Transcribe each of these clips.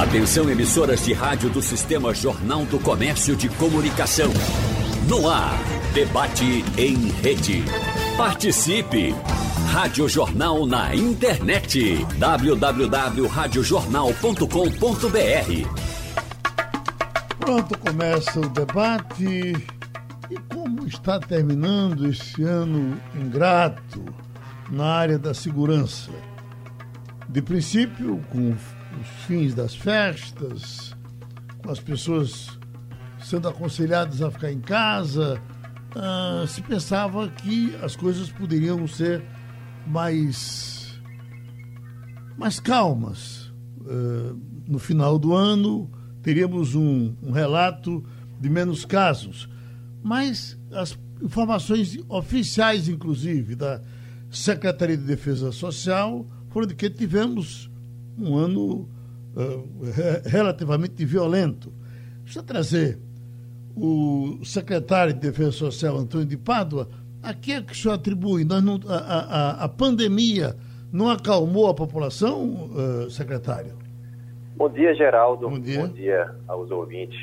Atenção emissoras de rádio do Sistema Jornal do Comércio de Comunicação. No ar, debate em rede. Participe! Rádio Jornal na internet. www.radiojornal.com.br Pronto, começa o debate. E como está terminando esse ano ingrato na área da segurança? De princípio, com os fins das festas, com as pessoas sendo aconselhadas a ficar em casa, uh, se pensava que as coisas poderiam ser mais, mais calmas. Uh, no final do ano, teríamos um, um relato de menos casos. Mas as informações oficiais, inclusive, da Secretaria de Defesa Social, foram de que tivemos um ano uh, relativamente violento. Deixa eu trazer o secretário de Defesa Social, Antônio de Pádua, a que é que o senhor atribui? Nós não, a, a, a pandemia não acalmou a população, uh, secretário? Bom dia, Geraldo. Bom dia, Bom dia aos ouvintes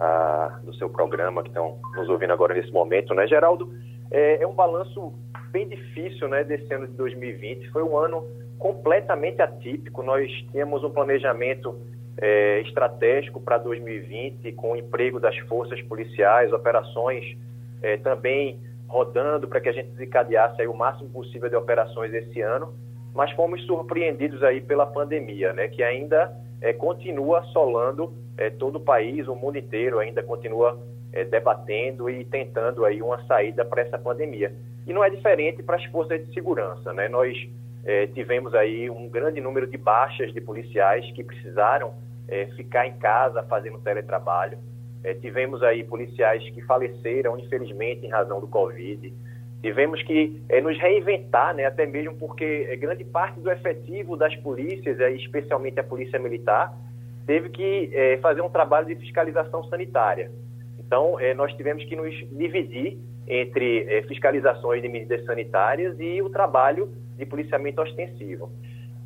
uh, do seu programa que estão nos ouvindo agora nesse momento, né, Geraldo? É, é um balanço bem difícil, né, desse ano de 2020. Foi um ano completamente atípico. Nós tínhamos um planejamento é, estratégico para 2020, com o emprego das forças policiais, operações é, também rodando para que a gente desencadeasse o máximo possível de operações esse ano, mas fomos surpreendidos aí pela pandemia, né, que ainda é, continua assolando é, todo o país, o mundo inteiro ainda continua é, debatendo e tentando aí uma saída para essa pandemia. E não é diferente para as forças de segurança, né? Nós é, tivemos aí um grande número de baixas de policiais que precisaram é, ficar em casa fazendo teletrabalho. Tivemos aí policiais que faleceram, infelizmente, em razão do Covid. Tivemos que nos reinventar, né, até mesmo porque grande parte do efetivo das polícias, especialmente a Polícia Militar, teve que fazer um trabalho de fiscalização sanitária. Então, é, nós tivemos que nos dividir entre fiscalizações de medidas sanitárias e o trabalho de policiamento ostensivo.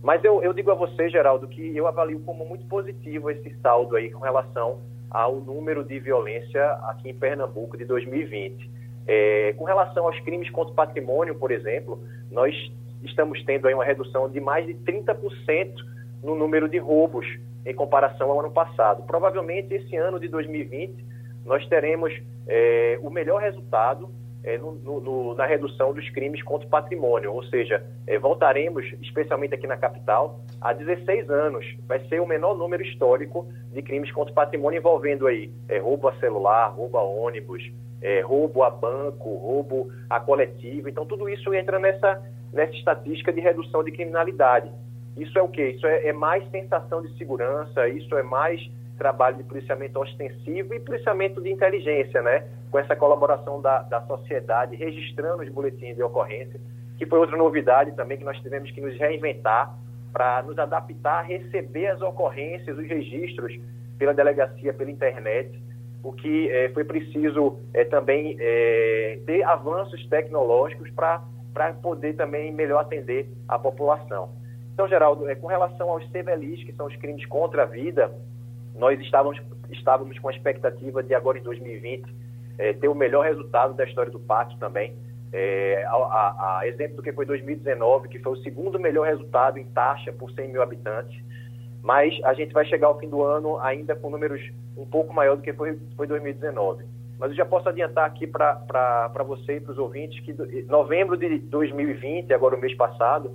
Mas eu, eu digo a você, Geraldo, que eu avalio como muito positivo esse saldo aí com relação ao número de violência aqui em Pernambuco de 2020. É, com relação aos crimes contra o patrimônio, por exemplo, nós estamos tendo aí uma redução de mais de 30% no número de roubos em comparação ao ano passado. Provavelmente esse ano de 2020 nós teremos é, o melhor resultado é, no, no, na redução dos crimes contra o patrimônio, ou seja, é, voltaremos, especialmente aqui na capital, há 16 anos. Vai ser o menor número histórico de crimes contra o patrimônio envolvendo aí é, roubo a celular, roubo a ônibus, é, roubo a banco, roubo a coletivo. Então, tudo isso entra nessa, nessa estatística de redução de criminalidade. Isso é o quê? Isso é, é mais sensação de segurança, isso é mais trabalho de policiamento ostensivo e policiamento de inteligência, né? Com essa colaboração da, da sociedade, registrando os boletins de ocorrência, que foi outra novidade também que nós tivemos que nos reinventar para nos adaptar a receber as ocorrências, os registros pela delegacia, pela internet, o que é, foi preciso é, também é, ter avanços tecnológicos para poder também melhor atender a população. Então, Geraldo, com relação aos CVLIs, que são os crimes contra a vida, nós estávamos, estávamos com a expectativa de agora em 2020 é, ter o melhor resultado da história do pátio também. É, a, a, a, exemplo do que foi 2019, que foi o segundo melhor resultado em taxa por 100 mil habitantes. Mas a gente vai chegar ao fim do ano ainda com números um pouco maior do que foi, foi 2019. Mas eu já posso adiantar aqui para você e para os ouvintes que novembro de 2020, agora o mês passado,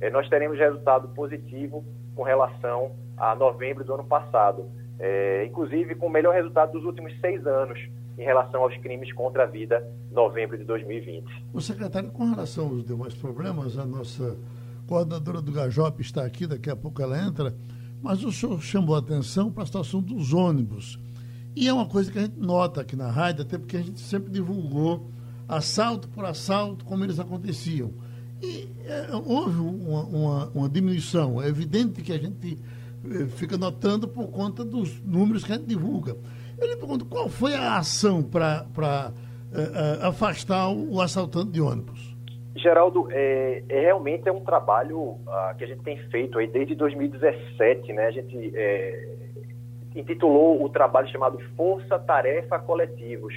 é, nós teremos resultado positivo com relação a novembro do ano passado é, inclusive com o melhor resultado dos últimos seis anos em relação aos crimes contra a vida, novembro de 2020. O secretário, com relação aos demais problemas, a nossa coordenadora do Gajop está aqui, daqui a pouco ela entra, mas o senhor chamou a atenção para a situação dos ônibus. E é uma coisa que a gente nota aqui na rádio, até porque a gente sempre divulgou assalto por assalto, como eles aconteciam. E é, houve uma, uma, uma diminuição. É evidente que a gente fica notando por conta dos números que a gente divulga. Eu lhe pergunto, qual foi a ação para uh, uh, afastar o, assaltante de ônibus? Geraldo, é, é, realmente é um trabalho ah, que a gente tem feito aí desde 2017, né? A gente é, intitulou o trabalho chamado Força Tarefa Coletivos.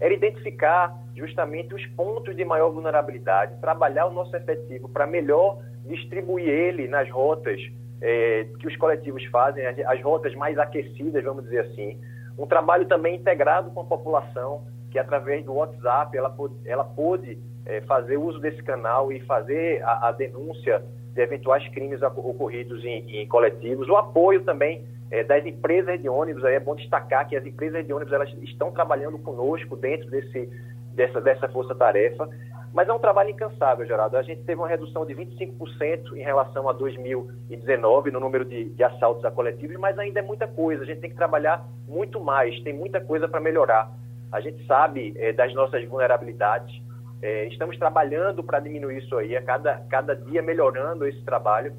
Era identificar justamente os pontos de maior vulnerabilidade, trabalhar o nosso efetivo para melhor distribuir ele nas rotas é, que os coletivos fazem, as, as rotas mais aquecidas, vamos dizer assim. Um trabalho também integrado com a população, que através do WhatsApp ela ela pôde é, fazer uso desse canal e fazer a, a denúncia de eventuais crimes ocorridos em, em coletivos. O apoio também é, das empresas de ônibus, aí é bom destacar que as empresas de ônibus elas estão trabalhando conosco dentro desse, dessa, dessa força-tarefa, mas é um trabalho incansável, Geraldo. A gente teve uma redução de 25% em relação a 2019 no número de, de assaltos a coletivos, mas ainda é muita coisa. A gente tem que trabalhar muito mais, tem muita coisa para melhorar. A gente sabe é, das nossas vulnerabilidades, é, estamos trabalhando para diminuir isso aí, a cada, cada dia melhorando esse trabalho,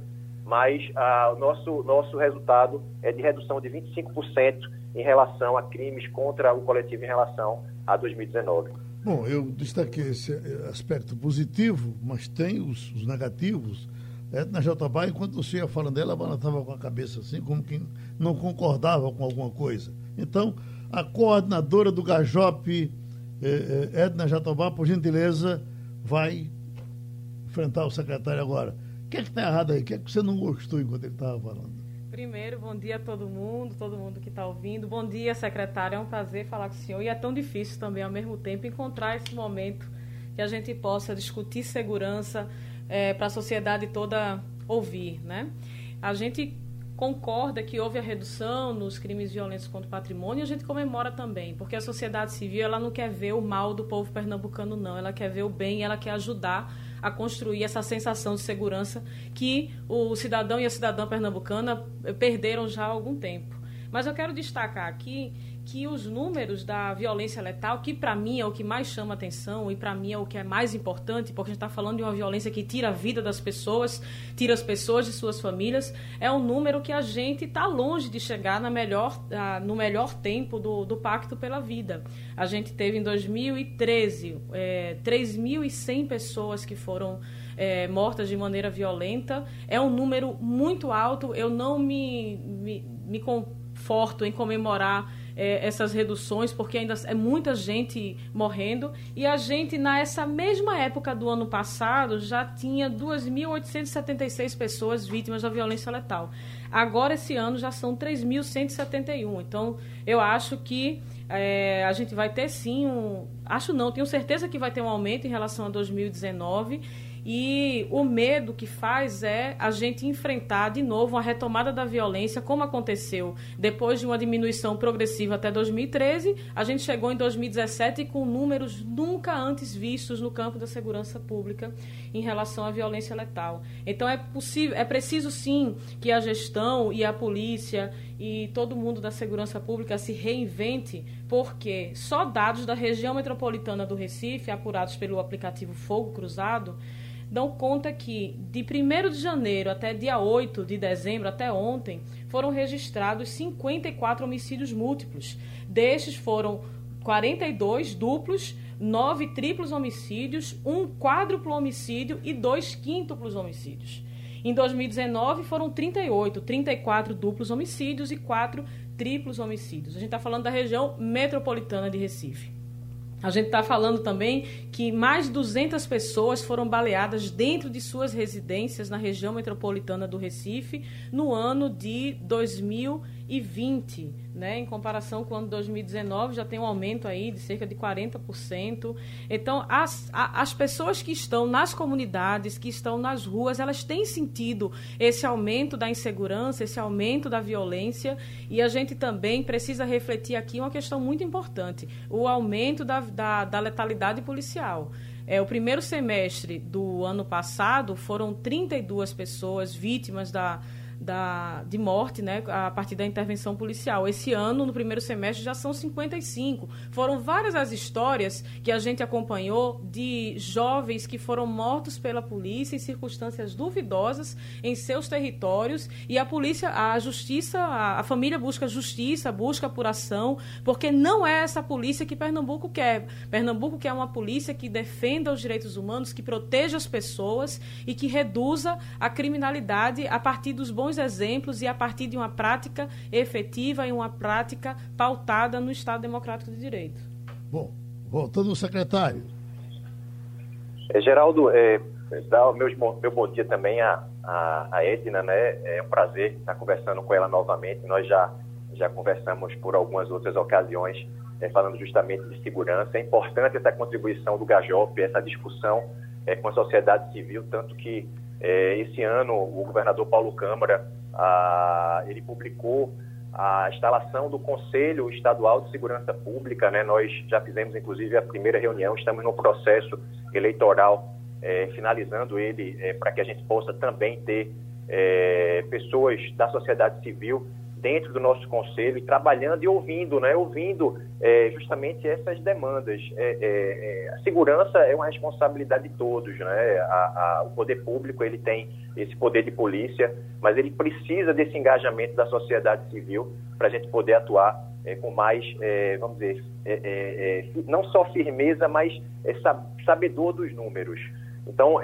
mas ah, o nosso, nosso resultado é de redução de 25% em relação a crimes contra o coletivo em relação a 2019. Bom, eu destaquei esse aspecto positivo, mas tem os, os negativos. Edna Jatobá, enquanto você ia falando dela, ela estava com a cabeça assim, como que não concordava com alguma coisa. Então, a coordenadora do Gajop, eh, eh, Edna Jatobá, por gentileza, vai enfrentar o secretário agora. O que é que está errado aí? O que é que você não gostou enquanto ele estava falando? Primeiro, bom dia a todo mundo, todo mundo que está ouvindo. Bom dia, secretário. É um prazer falar com o senhor. E é tão difícil também, ao mesmo tempo, encontrar esse momento que a gente possa discutir segurança é, para a sociedade toda ouvir. Né? A gente concorda que houve a redução nos crimes violentos contra o patrimônio e a gente comemora também, porque a sociedade civil ela não quer ver o mal do povo pernambucano, não. Ela quer ver o bem, ela quer ajudar a construir essa sensação de segurança que o cidadão e a cidadã pernambucana perderam já há algum tempo. Mas eu quero destacar aqui que os números da violência letal, que para mim é o que mais chama atenção e para mim é o que é mais importante, porque a gente está falando de uma violência que tira a vida das pessoas, tira as pessoas de suas famílias, é um número que a gente está longe de chegar na melhor, no melhor tempo do, do Pacto pela Vida. A gente teve em 2013 é, 3.100 pessoas que foram é, mortas de maneira violenta. É um número muito alto. Eu não me, me, me conforto em comemorar é, essas reduções, porque ainda é muita gente morrendo. E a gente, nessa mesma época do ano passado, já tinha 2.876 pessoas vítimas da violência letal. Agora, esse ano, já são 3.171. Então, eu acho que é, a gente vai ter sim um. Acho não, tenho certeza que vai ter um aumento em relação a 2019 e o medo que faz é a gente enfrentar de novo a retomada da violência, como aconteceu depois de uma diminuição progressiva até 2013. A gente chegou em 2017 com números nunca antes vistos no campo da segurança pública em relação à violência letal. Então é possível, é preciso sim que a gestão e a polícia e todo mundo da segurança pública se reinvente, porque só dados da região metropolitana do Recife, apurados pelo aplicativo Fogo Cruzado, dão conta que de 1 de janeiro até dia 8 de dezembro, até ontem, foram registrados 54 homicídios múltiplos. Destes foram 42 duplos, 9 triplos homicídios, um quádruplo homicídio e dois quíntuplos homicídios. Em 2019 foram 38, 34 duplos homicídios e 4 triplos homicídios. A gente está falando da região metropolitana de Recife. A gente está falando também que mais de 200 pessoas foram baleadas dentro de suas residências na região metropolitana do Recife no ano de 2020, né? Em comparação com o ano de 2019, já tem um aumento aí de cerca de 40%. Então, as, as pessoas que estão nas comunidades, que estão nas ruas, elas têm sentido esse aumento da insegurança, esse aumento da violência, e a gente também precisa refletir aqui uma questão muito importante: o aumento da da, da letalidade policial. É, o primeiro semestre do ano passado foram 32 pessoas vítimas da, da, de morte né, a partir da intervenção policial. Esse ano, no primeiro semestre, já são 55. Foram várias as histórias que a gente acompanhou de jovens que foram mortos pela polícia em circunstâncias duvidosas em seus territórios e a polícia, a justiça, a, a família busca justiça, busca apuração, porque não é essa polícia que Pernambuco quer. Pernambuco quer uma polícia que defenda os direitos humanos, que proteja as pessoas e que reduza a criminalidade a partir dos bons bons exemplos e a partir de uma prática efetiva e uma prática pautada no Estado Democrático de Direito. Bom, voltando ao secretário. É, Geraldo, é, dá o meu, meu bom dia também a, a, a, Edna, né? É um prazer estar conversando com ela novamente. Nós já, já conversamos por algumas outras ocasiões, é, falando justamente de segurança. É importante essa contribuição do Gajop, essa discussão é, com a sociedade civil, tanto que é, esse ano, o governador Paulo Câmara, ele publicou a instalação do Conselho Estadual de Segurança Pública, né? Nós já fizemos, inclusive, a primeira reunião, estamos no processo eleitoral, é, finalizando ele, é, para que a gente possa também ter é, pessoas da sociedade civil dentro do nosso conselho e trabalhando e ouvindo, né? Ouvindo é, justamente essas demandas. É, é, é, a segurança é uma responsabilidade de todos, né? A, a, o poder público ele tem esse poder de polícia, mas ele precisa desse engajamento da sociedade civil para a gente poder atuar é, com mais, é, vamos dizer, não só firmeza, mas sabedor dos números. Então,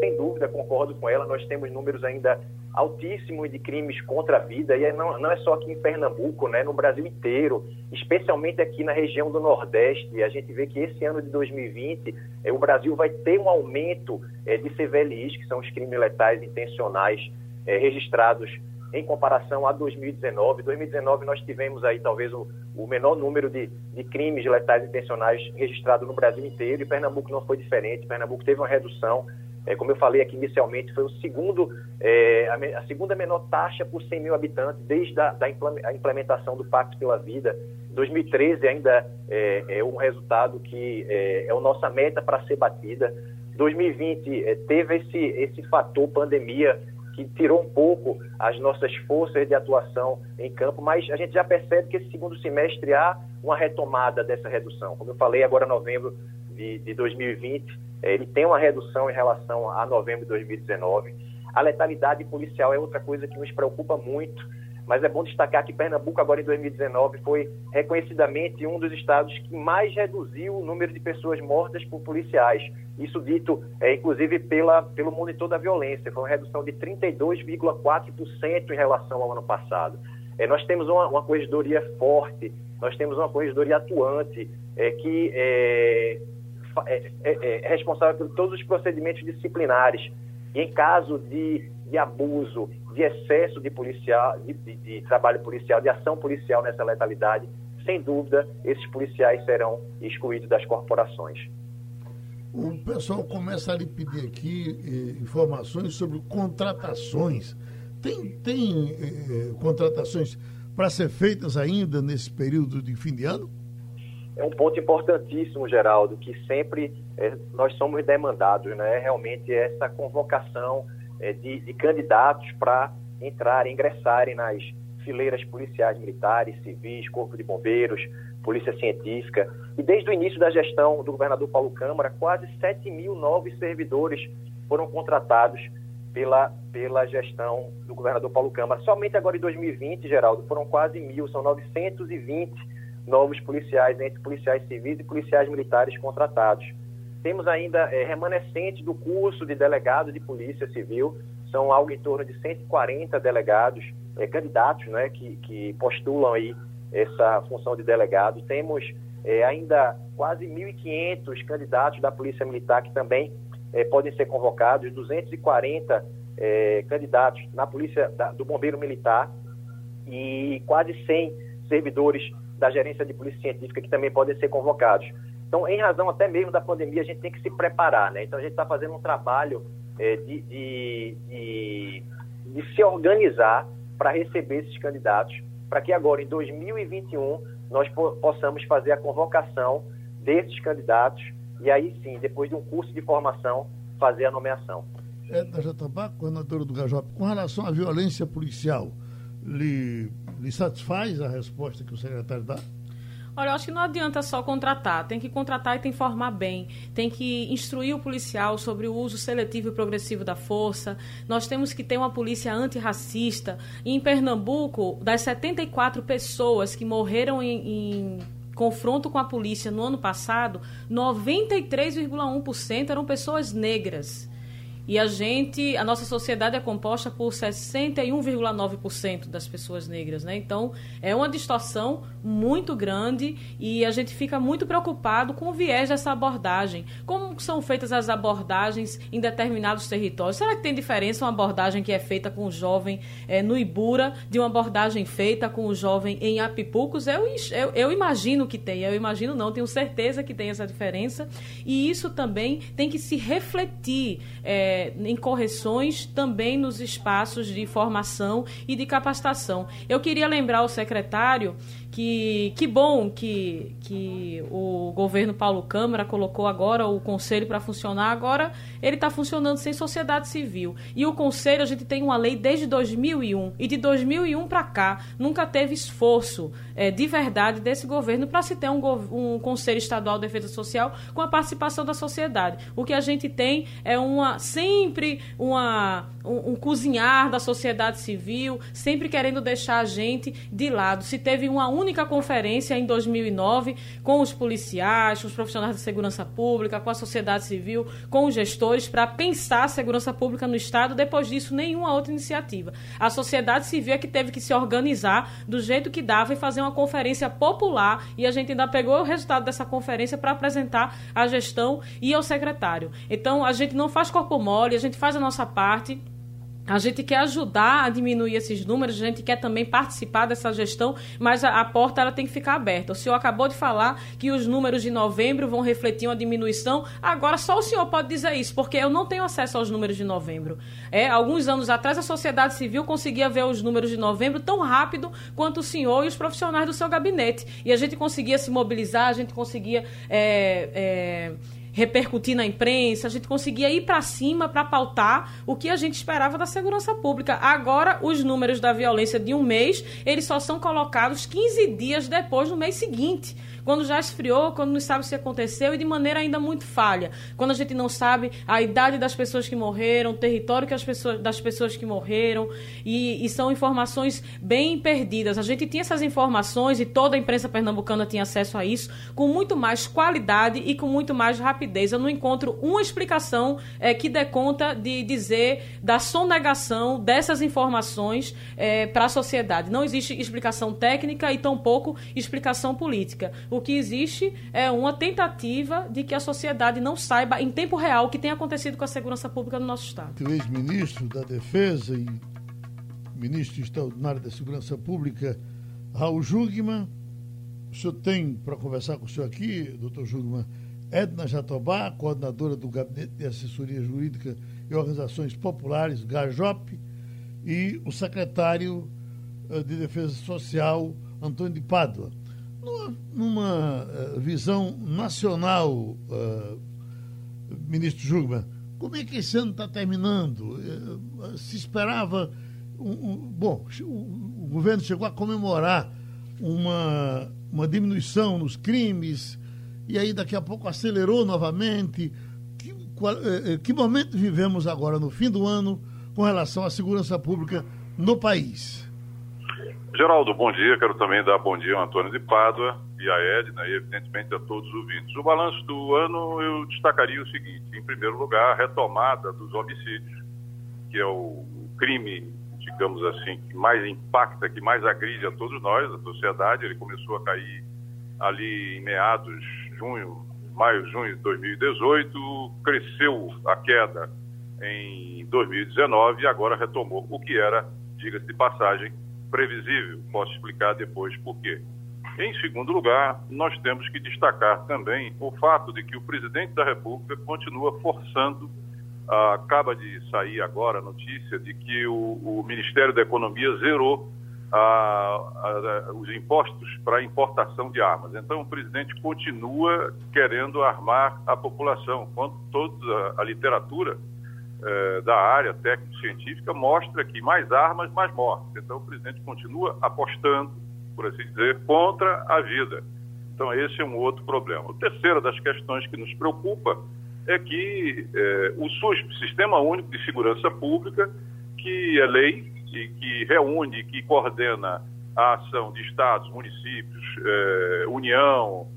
sem dúvida, concordo com ela. Nós temos números ainda altíssimo de crimes contra a vida, e é não, não é só aqui em Pernambuco, né, no Brasil inteiro, especialmente aqui na região do Nordeste. A gente vê que esse ano de 2020 é, o Brasil vai ter um aumento é, de CVLIs, que são os crimes letais intencionais é, registrados em comparação a 2019. 2019 nós tivemos aí talvez o, o menor número de, de, crimes letais intencionais registrados no Brasil inteiro e Pernambuco não foi diferente. Pernambuco teve uma redução é, como eu falei aqui inicialmente, foi o segundo, é, a, a, segunda menor taxa por 100 mil habitantes desde a da implementação do Pacto pela Vida. 2013 ainda é, é um resultado que é, é a nossa meta para ser batida. 2020 é, teve esse, esse fator pandemia que tirou um pouco as nossas forças de atuação em campo, mas a gente já percebe que esse segundo semestre há uma retomada dessa redução. Como eu falei, agora novembro de, de 2020 é, ele tem uma redução em relação a novembro de 2019. A letalidade policial é outra coisa que nos preocupa muito, mas é bom destacar que Pernambuco, agora em 2019, foi reconhecidamente um dos estados que mais reduziu o número de pessoas mortas por policiais. Isso dito, é, inclusive, pela, pelo monitor da violência. Foi uma redução de 32,4% em relação ao ano passado. É, nós temos uma, uma corregedoria forte, nós temos uma corregedoria atuante, é, que é, é, é, é, responsável por todos os procedimentos disciplinares. E em caso de, de abuso, de excesso de, policial, de, de, de trabalho policial, de ação policial nessa letalidade, sem dúvida, esses policiais serão excluídos das corporações. O pessoal começa a lhe pedir aqui eh, informações sobre contratações. Tem, tem eh, contratações para ser feitas ainda nesse período de fim de ano? É um ponto importantíssimo, Geraldo, que sempre é, nós somos demandados, né? Realmente essa convocação é, de, de, candidatos para entrarem, ingressarem nas fileiras policiais militares, civis, corpo de bombeiros, polícia científica. E desde o início da gestão do governador Paulo Câmara, quase 7 mil novos servidores foram contratados pela, pela gestão do governador Paulo Câmara. Somente agora em 2020, Geraldo, foram quase mil, são 920 novos policiais, entre policiais civis e policiais militares contratados. Temos ainda é, remanescente do curso de delegado de Polícia Civil, são algo em torno de 140 delegados, é, candidatos né, que, que postulam aí essa função de delegado. Temos é, ainda quase 1.500 candidatos da Polícia Militar que também é, podem ser convocados, 240 é, candidatos na Polícia da, do Bombeiro Militar e quase 100 servidores da gerência de polícia científica que também podem ser convocados. Então, em razão até mesmo da pandemia, a gente tem que se preparar, né? Então, a gente está fazendo um trabalho é, de, de, de, de se organizar para receber esses candidatos, para que agora, em 2021, nós possamos fazer a convocação desses candidatos e aí sim, depois de um curso de formação, fazer a nomeação. Edna Jatobá, coordenadora do Gajop, com relação à violência policial, lhe, lhe satisfaz a resposta que o secretário dá? Olha, eu acho que não adianta só contratar, tem que contratar e tem que informar bem, tem que instruir o policial sobre o uso seletivo e progressivo da força. Nós temos que ter uma polícia antirracista. E em Pernambuco, das 74 pessoas que morreram em, em confronto com a polícia no ano passado, 93,1% eram pessoas negras. E a gente, a nossa sociedade é composta por 61,9% das pessoas negras, né? Então, é uma distorção muito grande e a gente fica muito preocupado com o viés dessa abordagem. Como são feitas as abordagens em determinados territórios? Será que tem diferença uma abordagem que é feita com o jovem é, no Ibura de uma abordagem feita com o jovem em Apipucos? Eu, eu, eu imagino que tem, eu imagino não, tenho certeza que tem essa diferença. E isso também tem que se refletir é, em correções também nos espaços de formação e de capacitação. Eu queria lembrar o secretário que, que bom que, que o governo Paulo Câmara colocou agora o conselho para funcionar. Agora ele está funcionando sem sociedade civil. E o conselho, a gente tem uma lei desde 2001. E de 2001 para cá, nunca teve esforço é, de verdade desse governo para se ter um, um Conselho Estadual de Defesa Social com a participação da sociedade. O que a gente tem é uma sempre uma, um, um cozinhar da sociedade civil, sempre querendo deixar a gente de lado. Se teve uma única conferência em 2009 com os policiais, com os profissionais de segurança pública, com a sociedade civil, com os gestores para pensar a segurança pública no Estado. Depois disso, nenhuma outra iniciativa. A sociedade civil é que teve que se organizar do jeito que dava e fazer uma conferência popular e a gente ainda pegou o resultado dessa conferência para apresentar à gestão e ao secretário. Então, a gente não faz corpo mole, a gente faz a nossa parte a gente quer ajudar a diminuir esses números, a gente quer também participar dessa gestão, mas a, a, porta ela tem que ficar aberta. O senhor acabou de falar que os números de novembro vão refletir uma diminuição. Agora só o senhor pode dizer isso, porque eu não tenho acesso aos números de novembro. É, alguns anos atrás a sociedade civil conseguia ver os números de novembro tão rápido quanto o senhor e os profissionais do seu gabinete. E a gente conseguia se mobilizar, a gente conseguia é, é, repercutir na imprensa, a gente conseguia ir para cima para pautar o que a gente esperava da segurança pública. Agora, os números da violência de um mês, eles só são colocados 15 dias depois, no mês seguinte quando já esfriou, quando não sabe se aconteceu e de maneira ainda muito falha. Quando a gente não sabe a idade das pessoas que morreram, o território que as pessoas, das pessoas que morreram e, e são informações bem perdidas. A gente tinha essas informações e toda a imprensa pernambucana tinha acesso a isso com muito mais qualidade e com muito mais rapidez. Eu não encontro uma explicação é, que dê conta de dizer da sonegação dessas informações é, para a sociedade. Não existe explicação técnica e tampouco explicação política. O que existe é uma tentativa de que a sociedade não saiba em tempo real o que tem acontecido com a segurança pública no nosso Estado. O ex-ministro da Defesa e ministro extraordinário da Segurança Pública, Raul Jugman. O senhor tem para conversar com o senhor aqui, doutor Jugman, Edna Jatobá, coordenadora do Gabinete de Assessoria Jurídica e Organizações Populares, GAJOP, e o secretário eh, de Defesa Social, Antônio de Pádua numa, uh, visão nacional, uh, ministro Jugman, como é que esse ano está terminando? Uh, se esperava. Um, um, bom, o, o, governo chegou a comemorar uma, uma diminuição nos crimes, e aí daqui a pouco acelerou novamente. Que, qual, que momento vivemos agora, no fim do ano, com relação à segurança pública no país? Geraldo, bom dia. Quero também dar bom dia ao Antônio de Pádua e à Edna e, evidentemente, a todos os ouvintes. O balanço do ano eu destacaria o seguinte: em primeiro lugar, a retomada dos homicídios, que é o crime, digamos assim, que mais impacta, que mais agride a todos nós, a sociedade. Ele começou a cair ali em meados de junho, maio, junho de 2018, cresceu a queda em 2019 e agora retomou o que era, diga-se de passagem, previsível. Posso explicar depois por quê. Em segundo lugar, nós temos que destacar também o fato de que o presidente da República continua forçando, ah, acaba de sair agora a notícia de que o, o Ministério da Economia zerou ah, os impostos para importação de armas. Então, o presidente continua querendo armar a população, quando toda a literatura eh, da área técnico-científica mostra que mais armas, mais mortes. Então o presidente continua apostando, por assim dizer, contra a vida. Então esse é um outro problema. O terceiro das questões que nos preocupa é que eh, o SUSP, Sistema Único de Segurança Pública, que é lei e que reúne, que coordena a ação de estados, municípios, eh, União,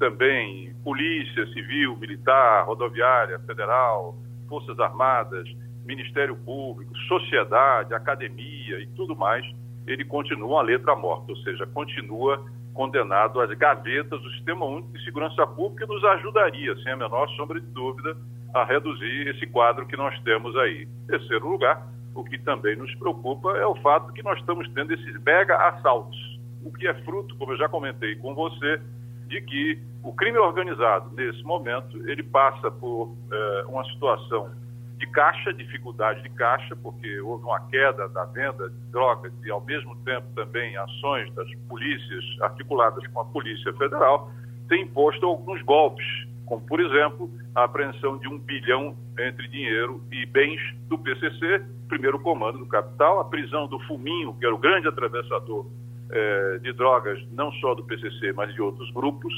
também Polícia Civil, Militar, Rodoviária, Federal, Forças Armadas, Ministério Público, sociedade, academia e tudo mais, ele continua a letra morta, ou seja, continua condenado às gavetas do Sistema Único de Segurança Pública e nos ajudaria, sem a menor sombra de dúvida, a reduzir esse quadro que nós temos aí. Em terceiro lugar, o que também nos preocupa é o fato que nós estamos tendo esses mega assaltos, o que é fruto, como eu já comentei com você, de que o crime organizado, nesse momento, ele passa por eh, uma situação de caixa, dificuldade de caixa, porque houve uma queda da venda de drogas e, ao mesmo tempo, também ações das polícias articuladas com a Polícia Federal, tem imposto alguns golpes, como, por exemplo, a apreensão de um bilhão entre dinheiro e bens do PCC, primeiro comando do capital, a prisão do Fuminho, que era o grande atravessador eh, de drogas, não só do PCC, mas de outros grupos,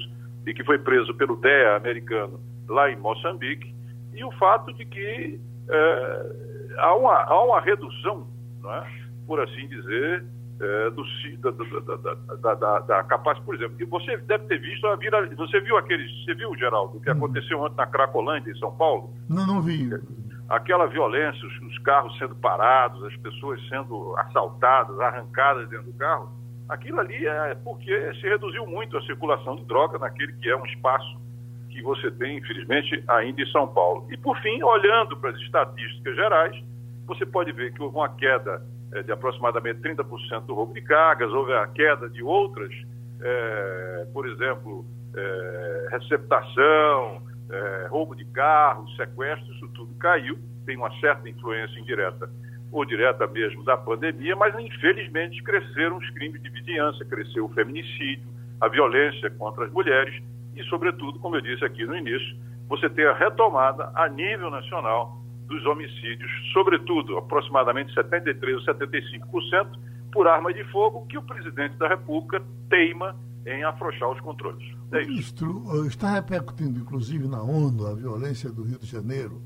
e que foi preso pelo DEA americano lá em Moçambique, e o fato de que é, há, uma, há uma redução, é? por assim dizer, é, do, da, da, da, capacidade, por exemplo, você deve ter visto a vira, você viu aqueles, você viu, Geraldo, o que hum. aconteceu ontem na Cracolândia, em São Paulo? Não, não vi. Aquela violência, os, os carros sendo parados, as pessoas sendo assaltadas, arrancadas dentro do carro, aquilo ali é porque se reduziu muito a circulação de droga naquele que é um espaço que você tem, infelizmente, ainda em São Paulo. E, por fim, olhando para as estatísticas gerais, você pode ver que houve uma queda é, de aproximadamente 30% do roubo de cargas, houve a queda de outras, é, por exemplo, é, receptação, roubo de carros, sequestro, isso tudo caiu, tem uma certa influência indireta ou direta mesmo da pandemia, mas infelizmente cresceram os crimes de vizinhança, cresceu o feminicídio, a violência contra as mulheres e, sobretudo, como eu disse aqui no início, você ter a retomada a nível nacional dos homicídios, sobretudo aproximadamente 73% ou 75% por arma de fogo, que o presidente da República teima em afrouxar os controles. É Ministro, eh, está repercutindo inclusive na ONU a violência do Rio de Janeiro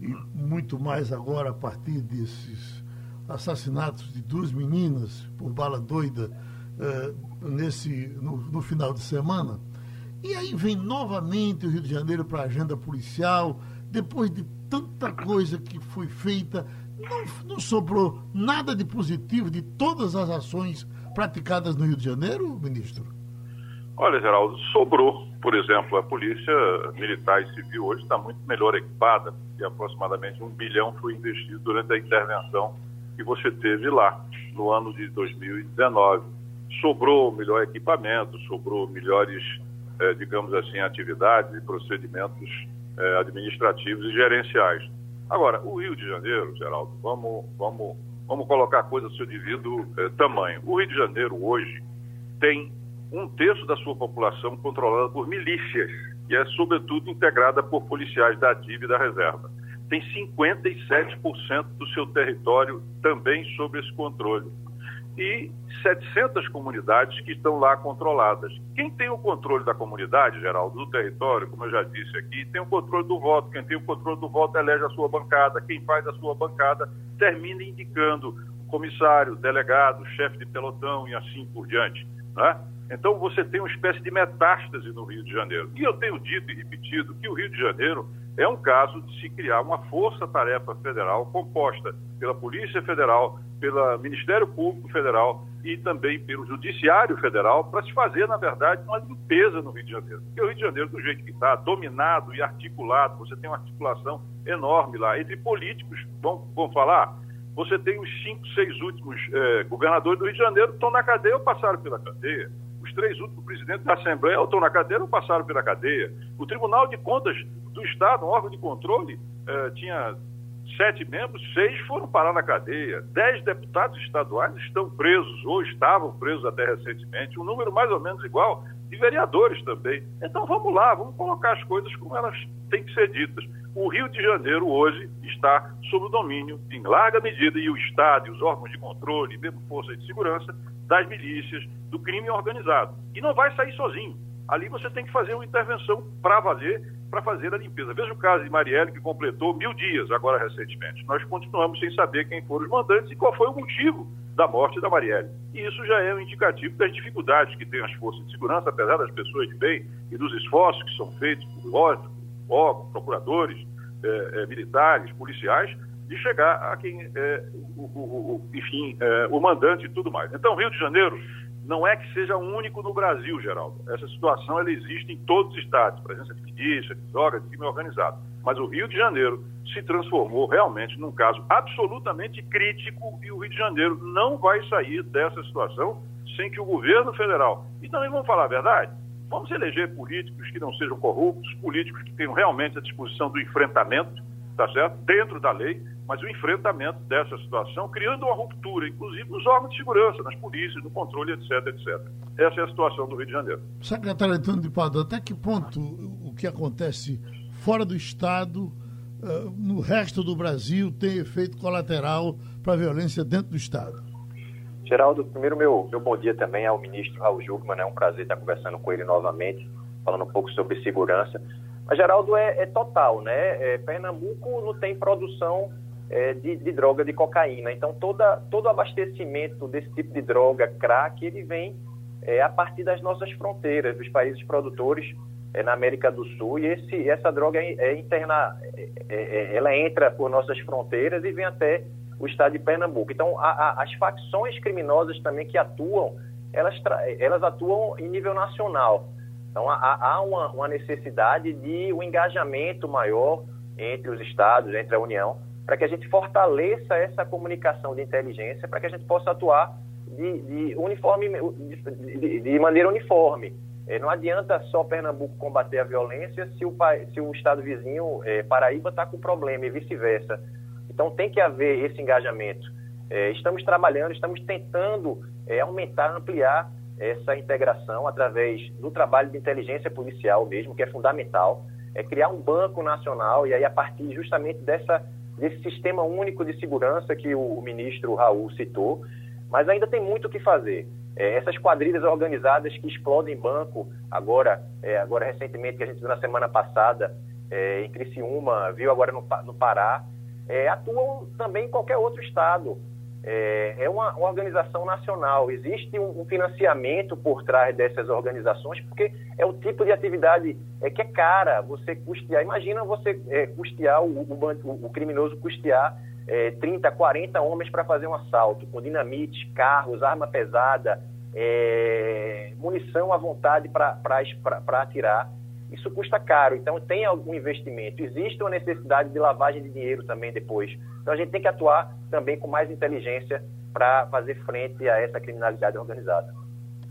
e muito mais agora a partir desses assassinatos de duas meninas por bala doida eh, nesse, no, no final de semana. E aí vem novamente o Rio de Janeiro para a agenda policial, depois de tanta coisa que foi feita, não, não, sobrou nada de positivo de todas as ações praticadas no Rio de Janeiro, ministro? Olha, Geraldo, sobrou. Por exemplo, a Polícia Militar e Civil hoje está muito melhor equipada, e aproximadamente um bilhão foi investido durante a intervenção que você teve lá no ano de 2019. Sobrou melhor equipamento, sobrou melhores é, digamos assim, atividades e procedimentos é, administrativos e gerenciais. Agora, o Rio de Janeiro, Geraldo, vamos, vamos, vamos colocar a coisa do seu devido é, tamanho. O Rio de Janeiro hoje tem um terço da sua população controlada por milícias, e é sobretudo integrada por policiais da ativa e da reserva. Tem 57% do seu território também sob esse controle e 700 comunidades que estão lá controladas. Quem tem o controle da comunidade, Geraldo, do território, como eu já disse aqui, tem o controle do voto. Quem tem o controle do voto elege a sua bancada. Quem faz a sua bancada termina indicando comissário, delegado, chefe de pelotão e assim por diante. Né? Então você tem uma espécie de metástase no Rio de Janeiro. E eu tenho dito e repetido que o Rio de Janeiro é um caso de se criar uma força-tarefa federal composta pela Polícia Federal, pelo Ministério Público Federal e também pelo Judiciário Federal para se fazer, na verdade, uma limpeza no Rio de Janeiro. Porque o Rio de Janeiro, do jeito que está, dominado e articulado, você tem uma articulação enorme lá entre políticos, vão, vão falar, você tem os cinco, seis últimos eh, governadores do Rio de Janeiro que estão na cadeia ou passaram pela cadeia os três últimos presidentes da Assembleia estão na cadeia ou passaram pela cadeia. O Tribunal de Contas do Estado, um órgão de controle, eh, tinha sete membros, seis foram parar na cadeia. Dez deputados estaduais estão presos, ou estavam presos até recentemente, um número mais ou menos igual de vereadores também. Então vamos lá, vamos colocar as coisas como elas têm que ser ditas. O Rio de Janeiro hoje está sob o domínio, em larga medida, e o Estado e os órgãos de controle, mesmo forças de segurança, das milícias, do crime organizado. E não vai sair sozinho. Ali você tem que fazer uma intervenção para valer, para fazer a limpeza. Veja o caso de Marielle, que completou mil dias agora recentemente. Nós continuamos sem saber quem foram os mandantes e qual foi o motivo da morte da Marielle. E isso já é um indicativo das dificuldades que têm as forças de segurança, apesar das pessoas de bem e dos esforços que são feitos por órgãos, procuradores, eh, eh, militares, policiais, de chegar a quem é, o, o, o, enfim, é, o mandante e tudo mais. Então, Rio de Janeiro não é que seja único no Brasil, Geraldo. Essa situação ela existe em todos os estados, presença de milícia, de drogas, de crime organizado. Mas o Rio de Janeiro se transformou realmente num caso absolutamente crítico e o Rio de Janeiro não vai sair dessa situação sem que o governo federal, e também vamos falar a verdade, vamos eleger políticos que não sejam corruptos, políticos que tenham realmente a disposição do enfrentamento, tá certo? Dentro da lei, mas o enfrentamento dessa situação, criando uma ruptura, inclusive nos órgãos de segurança, nas polícias, no controle, etc, etc. Essa é a situação do Rio de Janeiro. Secretário Antônio de Padua, até que ponto o que acontece fora do Estado, uh, no resto do Brasil, tem efeito colateral para a violência dentro do Estado? Geraldo, primeiro meu, meu bom dia também ao ministro Raul Jugman, é um prazer estar conversando com ele novamente, falando um pouco sobre segurança. Mas, Geraldo, é, é total, né? É, Pernambuco não tem produção é, de, de, droga de cocaína. Então, toda, todo abastecimento desse tipo de droga, crack, ele vem é, a partir das nossas fronteiras, dos países produtores é, na América do Sul. E esse, essa droga é, é interna, ela entra por nossas fronteiras e vem até o estado de Pernambuco. Então, a, a, as facções criminosas também que atuam, elas, elas atuam em nível nacional. Então, há, há uma, uma necessidade de um engajamento maior entre os estados, entre a União, para que a gente fortaleça essa comunicação de inteligência, para que a gente possa atuar de, de uniforme, de, de, maneira uniforme. É, não adianta só Pernambuco combater a violência se o, se o estado vizinho, é, Paraíba, está com problema e vice-versa. Então tem que haver esse engajamento. É, estamos trabalhando, estamos tentando é, aumentar, ampliar essa integração através do trabalho de inteligência policial mesmo, que é fundamental, é criar um banco nacional e aí a partir justamente dessa desse sistema único de segurança que o, ministro Raul citou, mas ainda tem muito o que fazer. É, essas quadrilhas organizadas que explodem banco, agora, é, agora recentemente, que a gente viu na semana passada, é, em Criciúma, viu agora no, no Pará, é, atuam também em qualquer outro estado é, é uma, uma, organização nacional. Existe um, um, financiamento por trás dessas organizações, porque é o tipo de atividade é, que é cara. Você custear, imagina você é, custear, o, o, o, criminoso custear é, 30, 40 homens para fazer um assalto, com dinamite, carros, arma pesada, é, munição à vontade para atirar isso custa caro, então tem algum investimento. Existe uma necessidade de lavagem de dinheiro também depois. Então a gente tem que atuar também com mais inteligência para fazer frente a essa criminalidade organizada.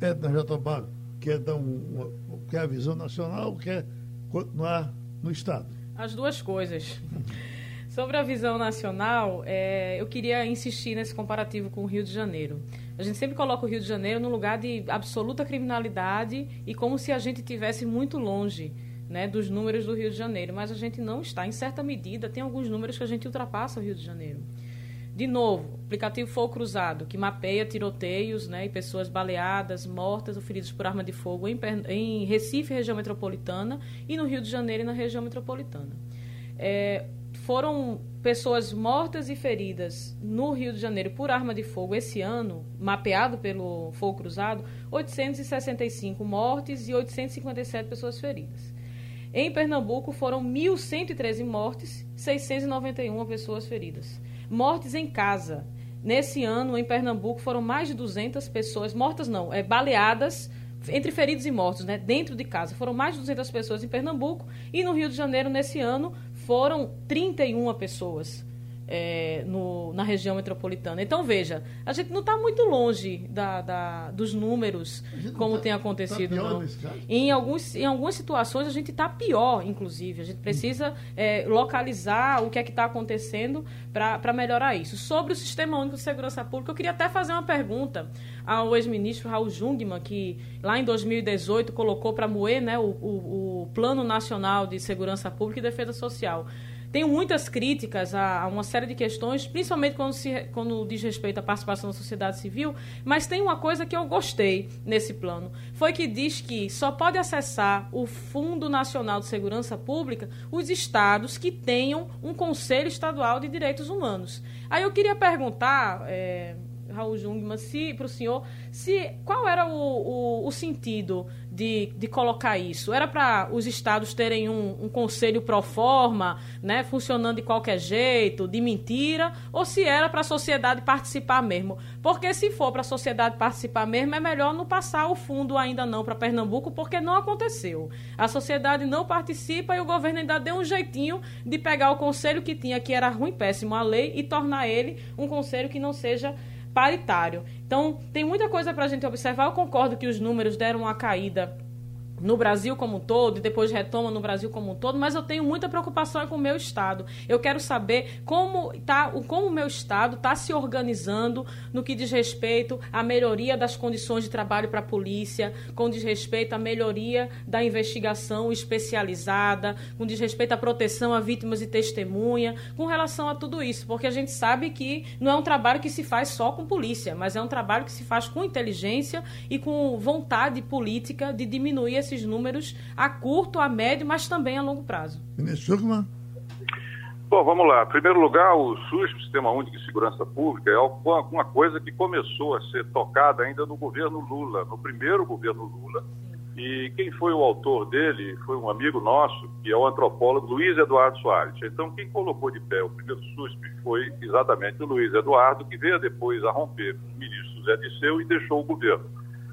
Edna Jatobá quer dar um, quer a visão nacional, quer continuar no Estado? As duas coisas. Sobre a visão nacional, é, eu queria insistir nesse comparativo com o Rio de Janeiro. A gente sempre coloca o Rio de Janeiro num lugar de absoluta criminalidade e como se a gente tivesse muito longe né, dos números do Rio de Janeiro, mas a gente não está. Em certa medida, tem alguns números que a gente ultrapassa o Rio de Janeiro. De novo, aplicativo Fogo Cruzado, que mapeia tiroteios né, e pessoas baleadas, mortas ou feridas por arma de fogo em, em Recife, região metropolitana, e no Rio de Janeiro e na região metropolitana. É, foram pessoas mortas e feridas no Rio de Janeiro por arma de fogo esse ano, mapeado pelo Fogo Cruzado, 865 mortes e 857 pessoas feridas. Em Pernambuco foram 1.113 mortes, 691 pessoas feridas. Mortes em casa. Nesse ano, em Pernambuco, foram mais de 200 pessoas mortas, não, é, baleadas, entre feridos e mortos, né, dentro de casa. Foram mais de 200 pessoas em Pernambuco e no Rio de Janeiro, nesse ano, foram 31 pessoas é, no, na região metropolitana. Então, veja, a gente não está muito longe da, da, dos números, como tá, tem acontecido. Tá não. Em, alguns, em algumas situações, a gente está pior, inclusive. A gente precisa é, localizar o que é que está acontecendo para melhorar isso. Sobre o Sistema Único de Segurança Pública, eu queria até fazer uma pergunta ao ex-ministro Raul Jungmann, que lá em 2018 colocou para moer né, o, o, o Plano Nacional de Segurança Pública e Defesa Social. Tenho muitas críticas a, a, uma série de questões, principalmente quando, se, quando diz respeito à participação da sociedade civil, mas tem uma coisa que eu gostei nesse plano. Foi que diz que só pode acessar o Fundo Nacional de Segurança Pública os estados que tenham um Conselho Estadual de Direitos Humanos. Aí eu queria perguntar. É, Raul Jungmann, se para o senhor, se qual era o, o, o sentido de, de colocar isso? Era para os estados terem um, um conselho pro forma, né, funcionando de qualquer jeito, de mentira, ou se era para a sociedade participar mesmo? Porque se for para a sociedade participar mesmo, é melhor não passar o fundo ainda não para Pernambuco, porque não aconteceu. A sociedade não participa e o governo ainda deu um jeitinho de pegar o conselho que tinha, que era ruim, péssimo a lei, e tornar ele um conselho que não seja paritário. Então, tem muita coisa para a gente observar. Eu concordo que os números deram uma caída no Brasil como um todo e depois retoma no Brasil como um todo, mas eu tenho muita preocupação com o meu estado. Eu quero saber como tá, como o meu estado está se organizando no que diz respeito à melhoria das condições de trabalho para a polícia, com diz respeito à melhoria da investigação especializada, com diz respeito à proteção a vítimas e testemunha, com relação a tudo isso, porque a gente sabe que não é um trabalho que se faz só com polícia, mas é um trabalho que se faz com inteligência e com vontade política de diminuir esses números a curto, a médio, mas também a longo prazo. Ministro. Bom, vamos lá. Em primeiro lugar, o SUS, o Sistema Único de Segurança Pública, é uma coisa que começou a ser tocada ainda no governo Lula, no primeiro governo Lula. E quem foi o autor dele foi um amigo nosso, que é o antropólogo Luiz Eduardo Soares. Então, quem colocou de pé o primeiro SUSP foi exatamente o Luiz Eduardo, que veio depois a romper com o ministro Zé Disseu e deixou o governo.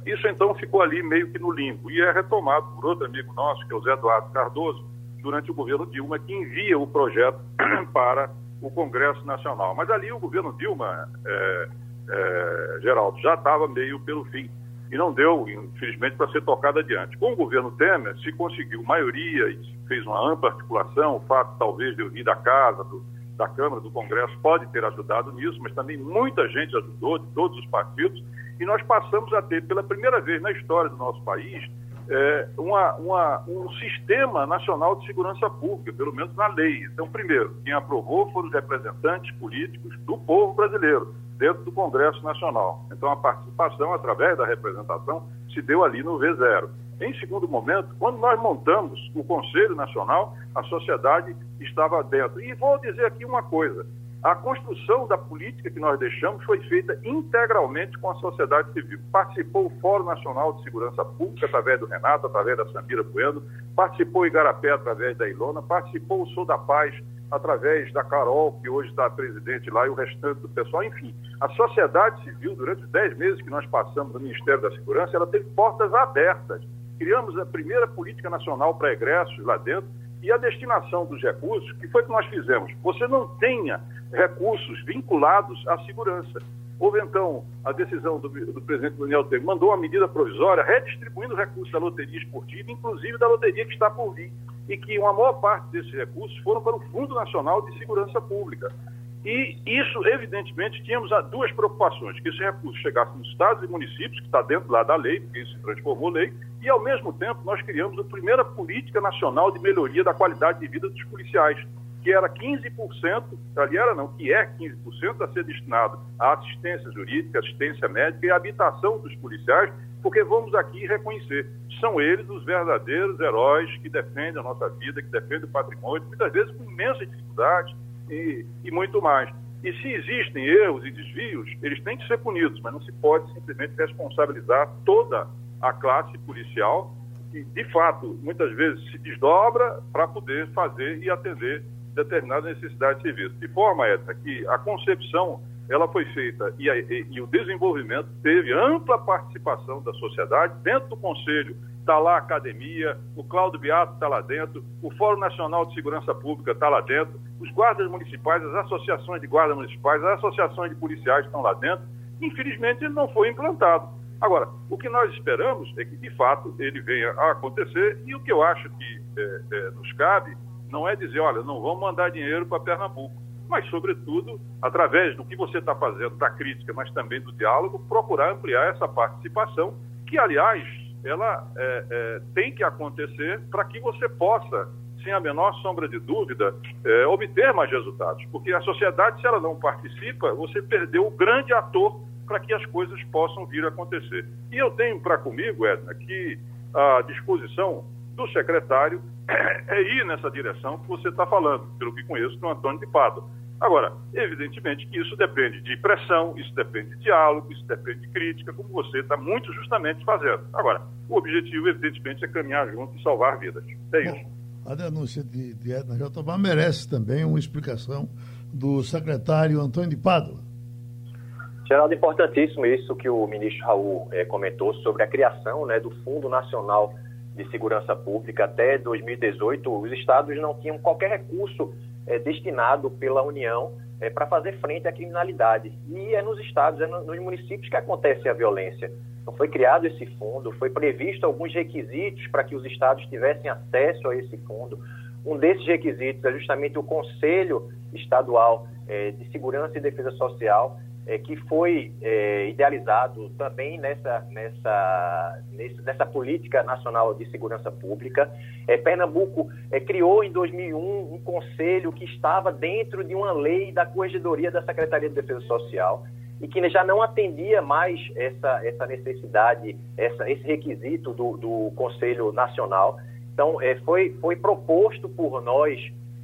Isso então ficou ali meio que no limbo e é retomado por outro amigo nosso, que é o Zé Eduardo Cardoso, durante o governo Dilma, que envia o projeto para o Congresso Nacional. Mas ali o governo Dilma, é, é, Geraldo, já estava meio pelo fim e não deu, infelizmente, para ser tocado adiante. Com o governo Temer, se conseguiu maioria e fez uma ampla articulação, o fato talvez de eu vir da casa, do, da Câmara, do Congresso, pode ter ajudado nisso, mas também muita gente ajudou, de todos os partidos, e nós passamos a ter, pela primeira vez na história do nosso país, é, uma, uma, um sistema nacional de segurança pública, pelo menos na lei. Então, primeiro, quem aprovou foram os representantes políticos do povo brasileiro, dentro do Congresso Nacional. Então, a participação, através da representação, se deu ali no V0. Em segundo momento, quando nós montamos o Conselho Nacional, a sociedade estava dentro. E vou dizer aqui uma coisa: a construção da política que nós deixamos foi feita integralmente com a sociedade civil. Participou o Fórum Nacional de Segurança Pública, através do Renato, através da Samira Bueno, participou o Igarapé, através da Ilona, participou o Sou da Paz, através da Carol, que hoje está presidente lá, e o restante do pessoal. Enfim, a sociedade civil, durante os dez meses que nós passamos no Ministério da Segurança, ela teve portas abertas. Criamos a primeira política nacional para egressos lá dentro, e a destinação dos recursos, que foi que nós fizemos? Você não tenha recursos vinculados à segurança. Houve, então, a decisão do, do presidente Daniel Temer, mandou uma medida provisória redistribuindo recursos da loteria esportiva, inclusive da loteria que está por vir, e que uma maior parte desses recursos foram para o Fundo Nacional de Segurança Pública. E isso, evidentemente, tínhamos duas preocupações: que esse recurso chegasse nos estados e municípios, que está dentro lá da lei, porque isso se transformou lei, e, ao mesmo tempo, nós criamos a primeira política nacional de melhoria da qualidade de vida dos policiais, que era 15%, ali era não, que é 15% a ser destinado à assistência jurídica, assistência médica e habitação dos policiais, porque vamos aqui reconhecer, são eles os verdadeiros heróis que defendem a nossa vida, que defendem o patrimônio, muitas vezes com imensa dificuldade e, e muito mais. E se existem erros e desvios, eles têm que ser punidos, mas não se pode simplesmente responsabilizar toda a classe policial, que de fato muitas vezes se desdobra para poder fazer e atender determinadas necessidades de serviço. De forma, essa que a concepção ela foi feita e, e, e, o desenvolvimento teve ampla participação da sociedade. Dentro do Conselho está lá a academia, o Cláudio Beato está lá dentro, o Fórum Nacional de Segurança Pública está lá dentro, os guardas municipais, as associações de guardas municipais, as associações de policiais estão lá dentro. Infelizmente, ele não foi implantado. Agora, o que nós esperamos é que, de fato, ele venha a acontecer e o que eu acho que é, é, nos cabe não é dizer, olha, não vamos mandar dinheiro para Pernambuco, mas, sobretudo, através do que você está fazendo, da crítica, mas também do diálogo, procurar ampliar essa participação, que, aliás, ela é, é, tem que acontecer para que você possa sem a menor sombra de dúvida, é, obter mais resultados. Porque a sociedade, se ela não participa, você perdeu o grande ator para que as coisas possam vir a acontecer. E eu tenho para comigo, Edna, que a disposição do secretário é ir nessa direção que você está falando, pelo que conheço do Antônio de Pado. Agora, evidentemente que isso depende de pressão, isso depende de diálogo, isso depende de crítica, como você está muito justamente fazendo. Agora, o objetivo, evidentemente, é caminhar junto e salvar vidas. É isso. Bom, a denúncia de, de Edna Jatobá merece também uma explicação do secretário Antônio de Pádua. Geraldo, importantíssimo isso que o ministro Raul eh, comentou sobre a criação né, do Fundo Nacional de Segurança Pública. Até 2018, os estados não tinham qualquer recurso é, destinado pela União é, para fazer frente à criminalidade. E é nos estados, é nos municípios que acontece a violência. Então foi criado esse fundo, foi previsto alguns requisitos para que os estados tivessem acesso a esse fundo. Um desses requisitos é justamente o Conselho Estadual é, de Segurança e Defesa Social, é, que foi é, idealizado também nessa, nessa, nessa política nacional de segurança pública. É, Pernambuco é, criou em 2001 um conselho que estava dentro de uma lei da Corregedoria da Secretaria de Defesa Social e que já não atendia mais essa, essa necessidade, essa, esse requisito do, do Conselho Nacional. Então, é, foi, foi proposto por nós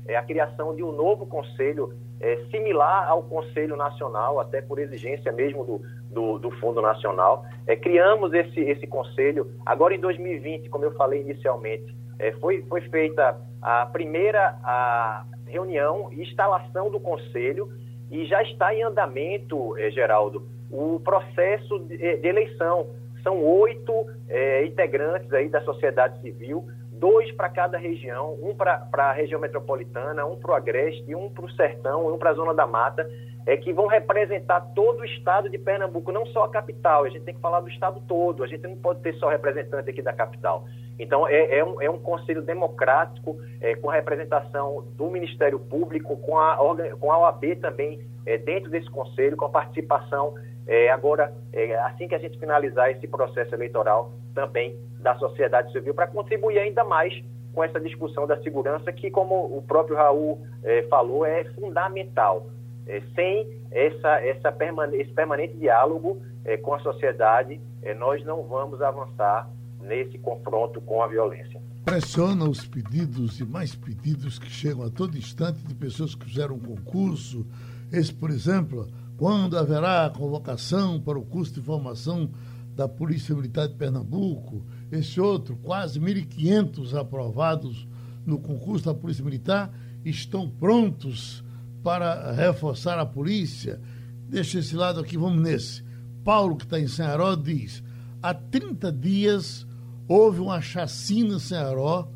é, a criação de um novo conselho é, similar ao Conselho Nacional, até por exigência mesmo do, do, do Fundo Nacional. É, criamos esse, esse conselho. Agora, em 2020, como eu falei inicialmente, é, foi, foi feita a primeira a reunião e instalação do conselho e já está em andamento, é, Geraldo, o processo de, de eleição. São oito é, integrantes aí da sociedade civil dois para cada região, um para a região metropolitana, um para o Agreste, um para o Sertão, um para a Zona da Mata, é, que vão representar todo o estado de Pernambuco, não só a capital. A gente tem que falar do estado todo, a gente não pode ter só representante aqui da capital. Então, é, é, um, é um conselho democrático, é, com a representação do Ministério Público, com a, com a OAB também é, dentro desse conselho, com a participação é, agora, é, assim que a gente finalizar esse processo eleitoral, também da sociedade civil, para contribuir ainda mais com essa discussão da segurança, que, como o próprio Raul é, falou, é fundamental. É, sem essa, essa permane esse permanente diálogo é, com a sociedade, é, nós não vamos avançar nesse confronto com a violência. Pressiona os pedidos e mais pedidos que chegam a todo instante de pessoas que fizeram um concurso. Esse, por exemplo, quando haverá a convocação para o curso de formação da Polícia Militar de Pernambuco? Esse outro, quase 1.500 aprovados no concurso da Polícia Militar, estão prontos para reforçar a polícia? Deixa esse lado aqui, vamos nesse. Paulo, que está em Senharó, diz: há 30 dias houve uma chacina em Senharó,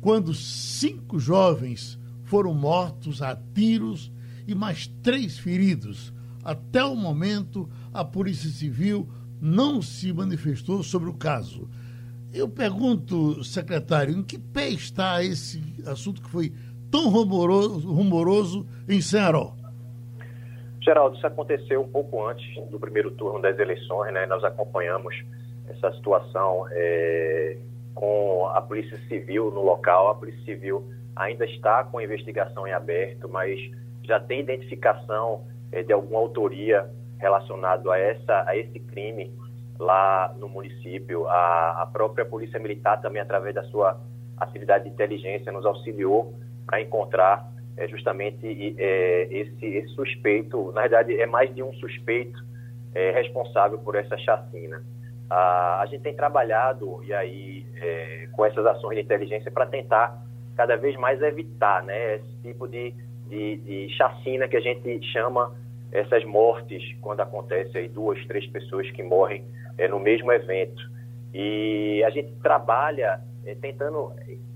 quando cinco jovens foram mortos a tiros e mais três feridos. Até o momento, a Polícia Civil não se manifestou sobre o caso. Eu pergunto, secretário, em que pé está esse assunto que foi tão rumoroso, rumoroso em Ceará? Geraldo, isso aconteceu um pouco antes do primeiro turno das eleições, né? Nós acompanhamos essa situação é, com a Polícia Civil no local. A Polícia Civil ainda está com a investigação em aberto, mas já tem identificação de alguma autoria relacionado a, essa, a esse crime lá no município. A, a própria Polícia Militar também, através da sua atividade de inteligência, nos auxiliou para encontrar é, justamente é, esse, esse, suspeito. Na verdade, é mais de um suspeito é, responsável por essa chacina. A, a gente tem trabalhado e aí com essas ações de inteligência para tentar cada vez mais evitar né, esse tipo de de, de chacina que a gente chama essas mortes quando acontece aí duas, três pessoas que morrem é, no mesmo evento. E a gente trabalha é, tentando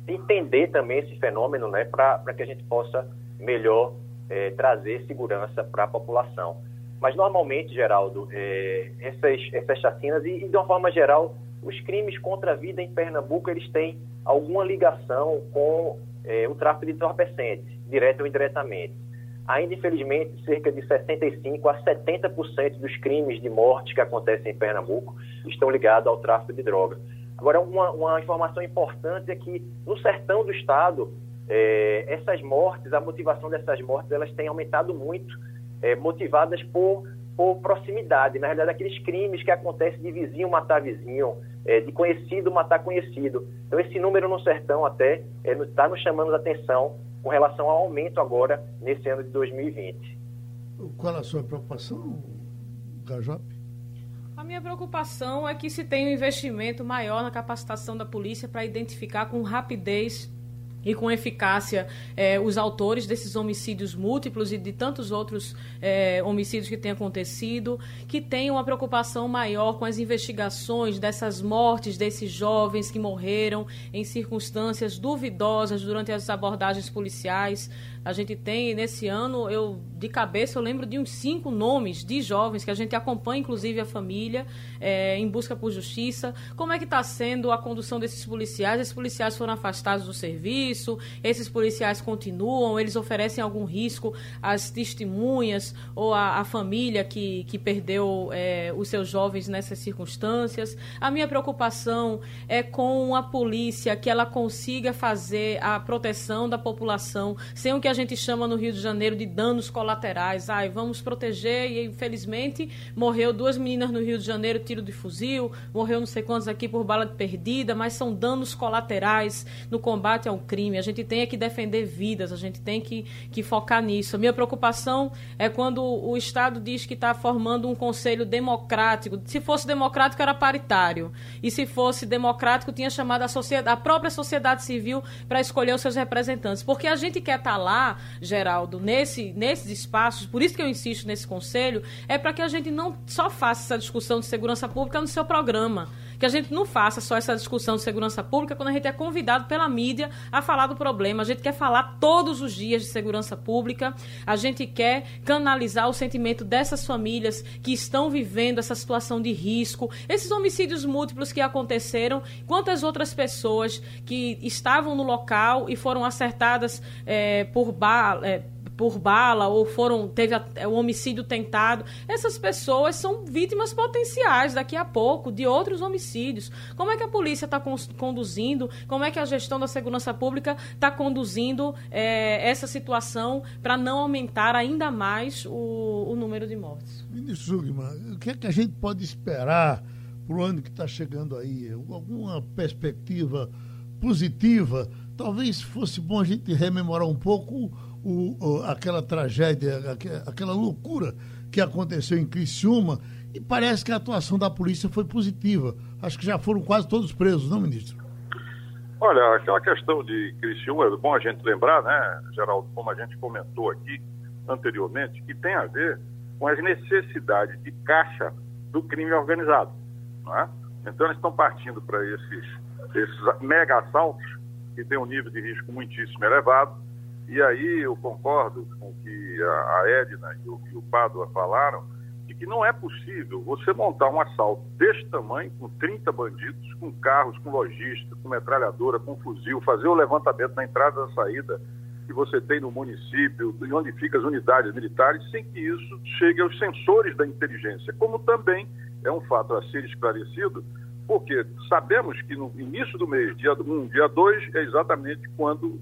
entender também esse fenômeno, né, para que a gente possa melhor é, trazer segurança para a população. Mas normalmente, Geraldo, é, essas, essas chacinas e, e, de uma forma geral, os crimes contra a vida em Pernambuco, eles têm alguma ligação com é, o tráfico de entorpecentes direta ou indiretamente. Ainda, infelizmente, cerca de 65% a 70% dos crimes de morte que acontecem em Pernambuco estão ligados ao tráfico de droga. Agora, uma, uma informação importante é que no sertão do estado, é, essas mortes, a motivação dessas mortes, elas têm aumentado muito, é, motivadas por, por proximidade. Na realidade, aqueles crimes que acontecem de vizinho matar vizinho, é, de conhecido matar conhecido. Então, esse número no sertão até está nos chamando a atenção com relação ao aumento agora nesse ano de 2020. Qual a sua preocupação, Gajope? A minha preocupação é que se tem um investimento maior na capacitação da polícia para identificar com rapidez e com eficácia eh, os autores desses homicídios múltiplos e de tantos outros eh, homicídios que têm acontecido, que tem uma preocupação maior com as investigações dessas mortes desses jovens que morreram em circunstâncias duvidosas durante as abordagens policiais. A gente tem, nesse ano, eu de cabeça, eu lembro de uns cinco nomes de jovens que a gente acompanha, inclusive a família, é, em busca por justiça. Como é que está sendo a condução desses policiais? Esses policiais foram afastados do serviço? Esses policiais continuam? Eles oferecem algum risco às testemunhas ou à, à família que, que perdeu é, os seus jovens nessas circunstâncias? A minha preocupação é com a polícia, que ela consiga fazer a proteção da população sem o que a gente chama no Rio de Janeiro de danos colaterais. Ai, vamos proteger e infelizmente morreu duas meninas no Rio de Janeiro, tiro de fuzil, morreu não sei quantos aqui por bala perdida, mas são danos colaterais no combate ao crime. A gente tem é que defender vidas, a gente tem que, que focar nisso. A minha preocupação é quando o Estado diz que está formando um conselho democrático. Se fosse democrático, era paritário. E se fosse democrático, tinha chamado a, sociedade, a própria sociedade civil para escolher os seus representantes. Porque a gente quer estar tá lá Geraldo, nesse, nesses espaços, por isso que eu insisto nesse conselho, é para que a gente não só faça essa discussão de segurança pública no seu programa que a gente não faça só essa discussão de segurança pública quando a gente é convidado pela mídia a falar do problema. A gente quer falar todos os dias de segurança pública, a gente quer canalizar o sentimento dessas famílias que estão vivendo essa situação de risco, esses homicídios múltiplos que aconteceram, quantas outras pessoas que estavam no local e foram acertadas é, por bala. É, por bala ou foram teve o um homicídio tentado. Essas pessoas são vítimas potenciais daqui a pouco de outros homicídios. Como é que a polícia está conduzindo? Como é que a gestão da segurança pública está conduzindo é, essa situação para não aumentar ainda mais o, o número de mortes? Ministro Zugman, o que é que a gente pode esperar para o ano que está chegando aí? Alguma perspectiva positiva? Talvez fosse bom a gente rememorar um pouco o, o, aquela tragédia, aquela loucura que aconteceu em Criciúma e parece que a atuação da polícia foi positiva. Acho que já foram quase todos presos, não, ministro? Olha, aquela questão de Criciúma, é bom a gente lembrar, né, Geraldo, como a gente comentou aqui anteriormente, que tem a ver com as necessidades de caixa do crime organizado. Não é? Então, eles estão partindo para esses, esses mega assaltos, que tem um nível de risco muitíssimo elevado, e aí eu concordo com o que a Edna e o, e o Pádua falaram, de que não é possível você montar um assalto deste tamanho, com 30 bandidos, com carros, com logística, com metralhadora, com fuzil, fazer o levantamento na entrada e na saída que você tem no município, e onde ficam as unidades militares, sem que isso chegue aos sensores da inteligência. Como também é um fato a ser esclarecido, porque sabemos que no início do mês, dia 1, um, dia 2, é exatamente quando uh,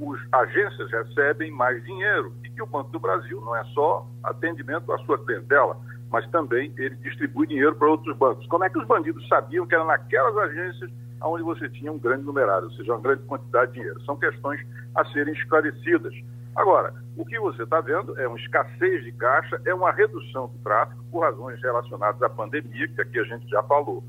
os agências recebem mais dinheiro e que o Banco do Brasil não é só atendimento à sua clientela, mas também ele distribui dinheiro para outros bancos. Como é que os bandidos sabiam que era naquelas agências onde você tinha um grande numerário, ou seja, uma grande quantidade de dinheiro? São questões a serem esclarecidas. Agora, o que você está vendo é uma escassez de caixa, é uma redução do tráfego por razões relacionadas à pandemia, que aqui a gente já falou.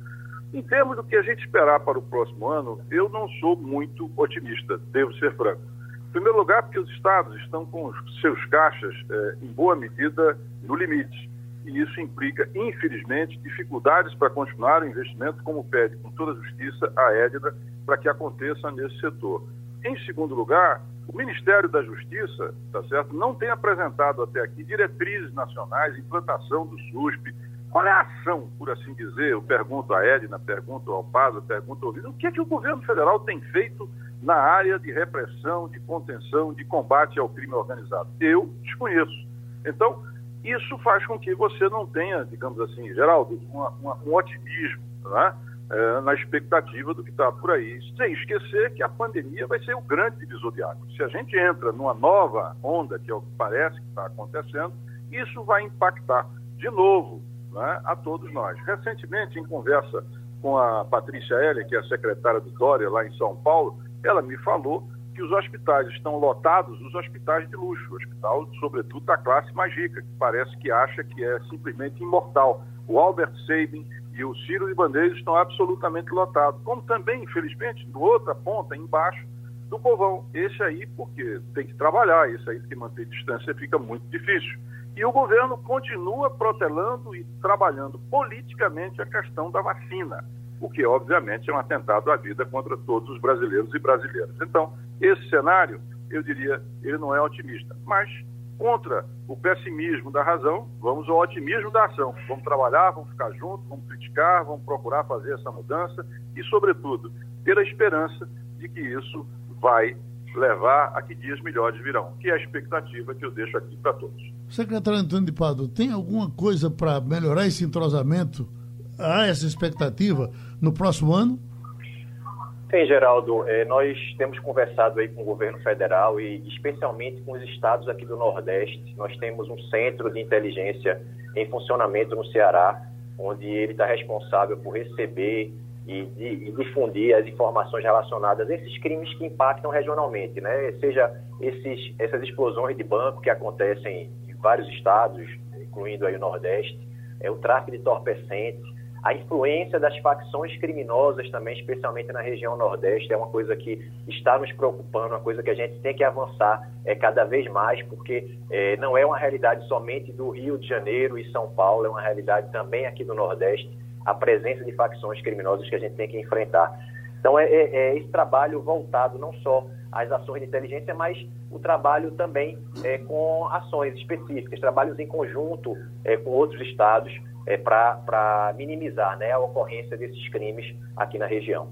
Em termos do que a gente esperar para o próximo ano, eu não sou muito otimista, devo ser franco. Em primeiro lugar, porque os estados estão com seus caixas, eh, em boa medida, no limite. E isso implica, infelizmente, dificuldades para continuar o investimento, como pede com toda a justiça a Edna, para que aconteça nesse setor. Em segundo lugar, o Ministério da Justiça, tá certo, não tem apresentado até aqui diretrizes nacionais, implantação do SUSP, qual é a ação, por assim dizer? Eu pergunto a Edna, pergunto ao Paz, pergunto ao Vitor, o que é que o governo federal tem feito na área de repressão, de contenção, de combate ao crime organizado? Eu desconheço. Então, isso faz com que você não tenha, digamos assim, Geraldo, uma, uma, um otimismo, né? é, na expectativa do que está por aí. Sem esquecer que a pandemia vai ser o grande divisor de água. Se a gente entra numa nova onda, que é o que parece que está acontecendo, isso vai impactar de novo né, a todos nós. Recentemente, em conversa com a Patrícia Heller, que é a secretária do Dória lá em São Paulo, ela me falou que os hospitais estão lotados, os hospitais de luxo, o hospital, sobretudo, da classe mais rica, que parece que acha que é simplesmente imortal. O Albert Sabin e o Ciro de Bandeiras estão absolutamente lotados. Como também, infelizmente, do outra ponta, embaixo, do povão. Esse aí, porque tem que trabalhar, esse aí, porque manter distância fica muito difícil. E o governo continua protelando e trabalhando politicamente a questão da vacina o que obviamente é um atentado à vida contra todos os brasileiros e brasileiras. Então, esse cenário, eu diria, ele não é otimista, mas contra o pessimismo da razão, vamos ao otimismo da ação. Vamos trabalhar, vamos ficar juntos, vamos criticar, vamos procurar fazer essa mudança e, sobretudo, ter a esperança de que isso vai levar a que dias melhores virão, que é a expectativa que eu deixo aqui para todos. Secretário Antônio de Pado, tem alguma coisa para melhorar esse entrosamento? Há essa expectativa no próximo ano? Sim, Geraldo. É, nós temos conversado aí com o governo federal e especialmente com os estados aqui do Nordeste. Nós temos um centro de inteligência em funcionamento no Ceará, onde ele está responsável por receber e, de, e, difundir as informações relacionadas a esses crimes que impactam regionalmente, né? Seja esses, essas explosões de banco que acontecem em vários estados, incluindo aí o Nordeste, é o tráfico de entorpecentes, a influência das facções criminosas também, especialmente na região Nordeste, é uma coisa que está nos preocupando, uma coisa que a gente tem que avançar é, cada vez mais, porque é, não é uma realidade somente do Rio de Janeiro e São Paulo, é uma realidade também aqui do Nordeste, a presença de facções criminosas que a gente tem que enfrentar. Então, é, é, é esse trabalho voltado não só às ações de inteligência, mas o trabalho também é, com ações específicas, trabalhos em conjunto é, com outros estados, é, para minimizar né, a ocorrência desses crimes aqui na região.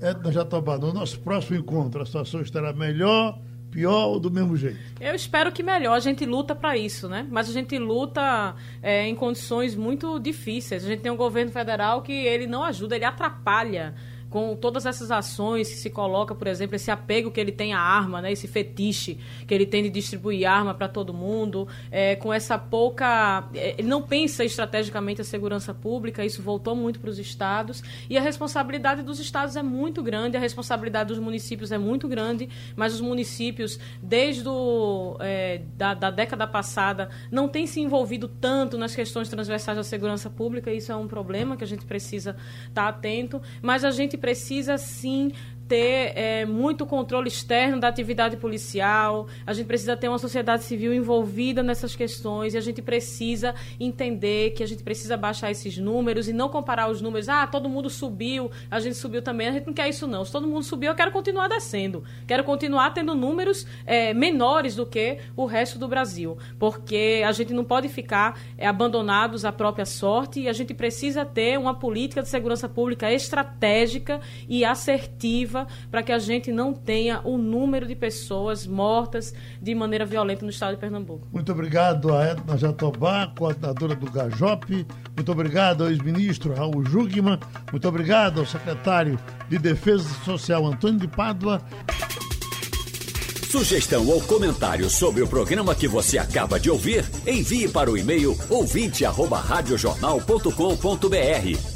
Edna Jatobá, no nosso próximo encontro, a situação estará melhor, pior ou do mesmo jeito? Eu espero que melhor. A gente luta para isso, né? Mas a gente luta é, em condições muito difíceis. A gente tem um governo federal que ele não ajuda, ele atrapalha com todas essas ações que se coloca, por exemplo, esse apego que ele tem à arma, né, esse fetiche que ele tem de distribuir arma para todo mundo, é, com essa pouca. É, ele não pensa estrategicamente a segurança pública, isso voltou muito para os estados, e a responsabilidade dos estados é muito grande, a responsabilidade dos municípios é muito grande, mas os municípios, desde o, é, da, da década passada, não têm se envolvido tanto nas questões transversais da segurança pública, isso é um problema que a gente precisa estar tá atento, mas a gente precisa sim ter é, muito controle externo da atividade policial, a gente precisa ter uma sociedade civil envolvida nessas questões e a gente precisa entender que a gente precisa baixar esses números e não comparar os números. Ah, todo mundo subiu, a gente subiu também. A gente não quer isso, não. Se todo mundo subiu, eu quero continuar descendo. Quero continuar tendo números é, menores do que o resto do Brasil, porque a gente não pode ficar é, abandonados à própria sorte e a gente precisa ter uma política de segurança pública estratégica e assertiva para que a gente não tenha o número de pessoas mortas de maneira violenta no estado de Pernambuco. Muito obrigado a Edna Jatobá, coordenadora do GAJOP. Muito obrigado ao ex-ministro Raul Jugman. Muito obrigado ao secretário de Defesa Social Antônio de Pádua. Sugestão ou comentário sobre o programa que você acaba de ouvir, envie para o e-mail ouvinte@radiojornal.com.br